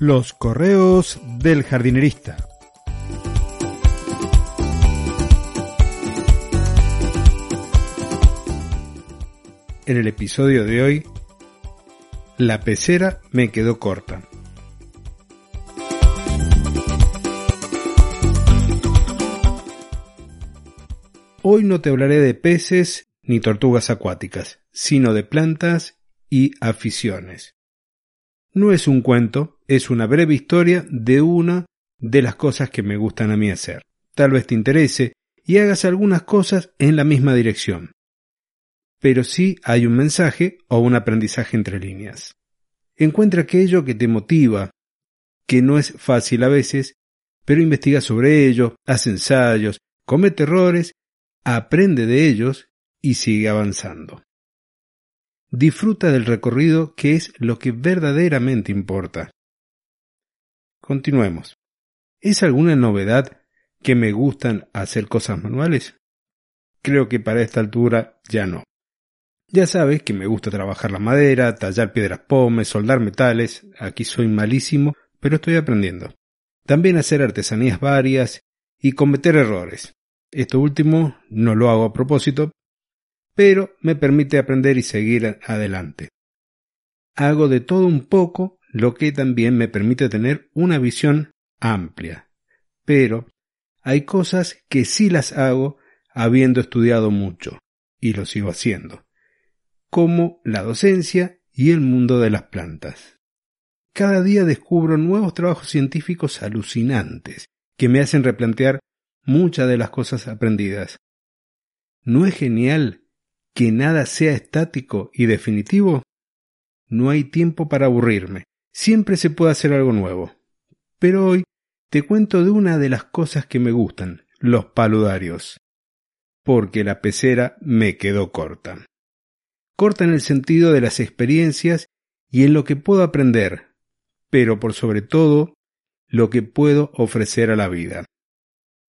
Los correos del jardinerista. En el episodio de hoy, la pecera me quedó corta. Hoy no te hablaré de peces ni tortugas acuáticas, sino de plantas y aficiones. No es un cuento, es una breve historia de una de las cosas que me gustan a mí hacer. Tal vez te interese y hagas algunas cosas en la misma dirección. Pero sí hay un mensaje o un aprendizaje entre líneas. Encuentra aquello que te motiva, que no es fácil a veces, pero investiga sobre ello, haz ensayos, comete errores, aprende de ellos y sigue avanzando. Disfruta del recorrido que es lo que verdaderamente importa. Continuemos. ¿Es alguna novedad que me gustan hacer cosas manuales? Creo que para esta altura ya no. Ya sabes que me gusta trabajar la madera, tallar piedras pomes, soldar metales, aquí soy malísimo, pero estoy aprendiendo. También hacer artesanías varias y cometer errores. Esto último no lo hago a propósito, pero me permite aprender y seguir adelante. Hago de todo un poco, lo que también me permite tener una visión amplia. Pero hay cosas que sí las hago habiendo estudiado mucho, y lo sigo haciendo, como la docencia y el mundo de las plantas. Cada día descubro nuevos trabajos científicos alucinantes que me hacen replantear muchas de las cosas aprendidas. ¿No es genial que nada sea estático y definitivo? No hay tiempo para aburrirme. Siempre se puede hacer algo nuevo. Pero hoy te cuento de una de las cosas que me gustan, los paludarios. Porque la pecera me quedó corta. Corta en el sentido de las experiencias y en lo que puedo aprender, pero por sobre todo, lo que puedo ofrecer a la vida.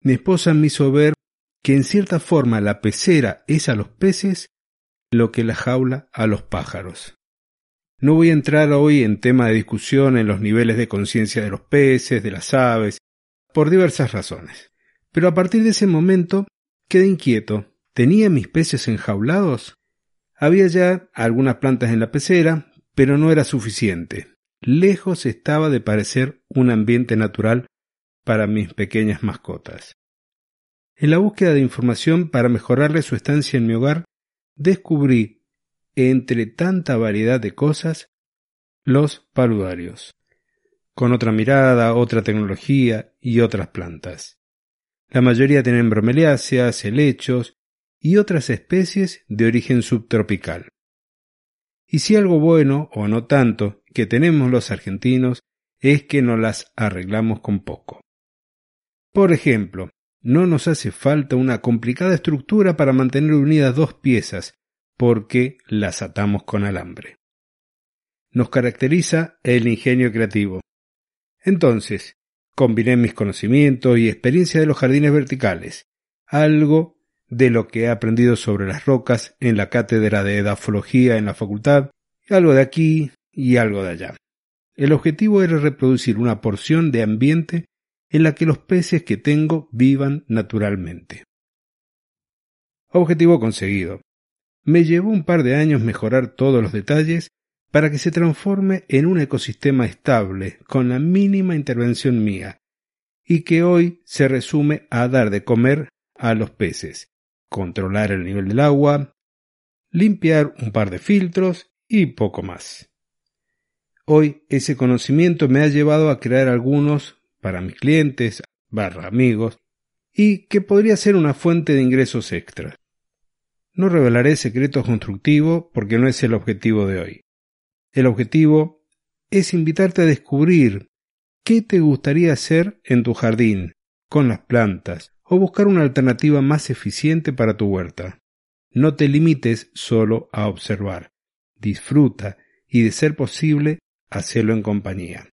Mi esposa me hizo ver que en cierta forma la pecera es a los peces lo que la jaula a los pájaros. No voy a entrar hoy en tema de discusión en los niveles de conciencia de los peces, de las aves, por diversas razones. Pero a partir de ese momento quedé inquieto. ¿Tenía mis peces enjaulados? Había ya algunas plantas en la pecera, pero no era suficiente. Lejos estaba de parecer un ambiente natural para mis pequeñas mascotas. En la búsqueda de información para mejorarle su estancia en mi hogar, descubrí, entre tanta variedad de cosas, los paludarios, con otra mirada, otra tecnología y otras plantas. La mayoría tienen bromeliáceas, helechos y otras especies de origen subtropical. Y si algo bueno, o no tanto, que tenemos los argentinos, es que nos las arreglamos con poco. Por ejemplo, no nos hace falta una complicada estructura para mantener unidas dos piezas, porque las atamos con alambre. Nos caracteriza el ingenio creativo. Entonces, combiné mis conocimientos y experiencia de los jardines verticales, algo de lo que he aprendido sobre las rocas en la cátedra de edafología en la facultad, algo de aquí y algo de allá. El objetivo era reproducir una porción de ambiente en la que los peces que tengo vivan naturalmente. Objetivo conseguido. Me llevó un par de años mejorar todos los detalles para que se transforme en un ecosistema estable con la mínima intervención mía y que hoy se resume a dar de comer a los peces, controlar el nivel del agua, limpiar un par de filtros y poco más. Hoy ese conocimiento me ha llevado a crear algunos para mis clientes, barra amigos, y que podría ser una fuente de ingresos extra. No revelaré secretos constructivos porque no es el objetivo de hoy. El objetivo es invitarte a descubrir qué te gustaría hacer en tu jardín, con las plantas, o buscar una alternativa más eficiente para tu huerta. No te limites solo a observar. Disfruta y, de ser posible, hacerlo en compañía.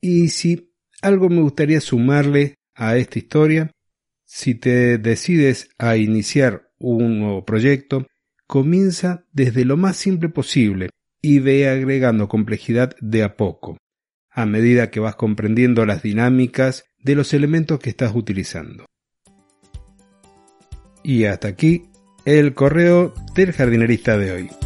Y si algo me gustaría sumarle a esta historia, si te decides a iniciar un nuevo proyecto, comienza desde lo más simple posible y ve agregando complejidad de a poco, a medida que vas comprendiendo las dinámicas de los elementos que estás utilizando. Y hasta aquí el correo del jardinerista de hoy.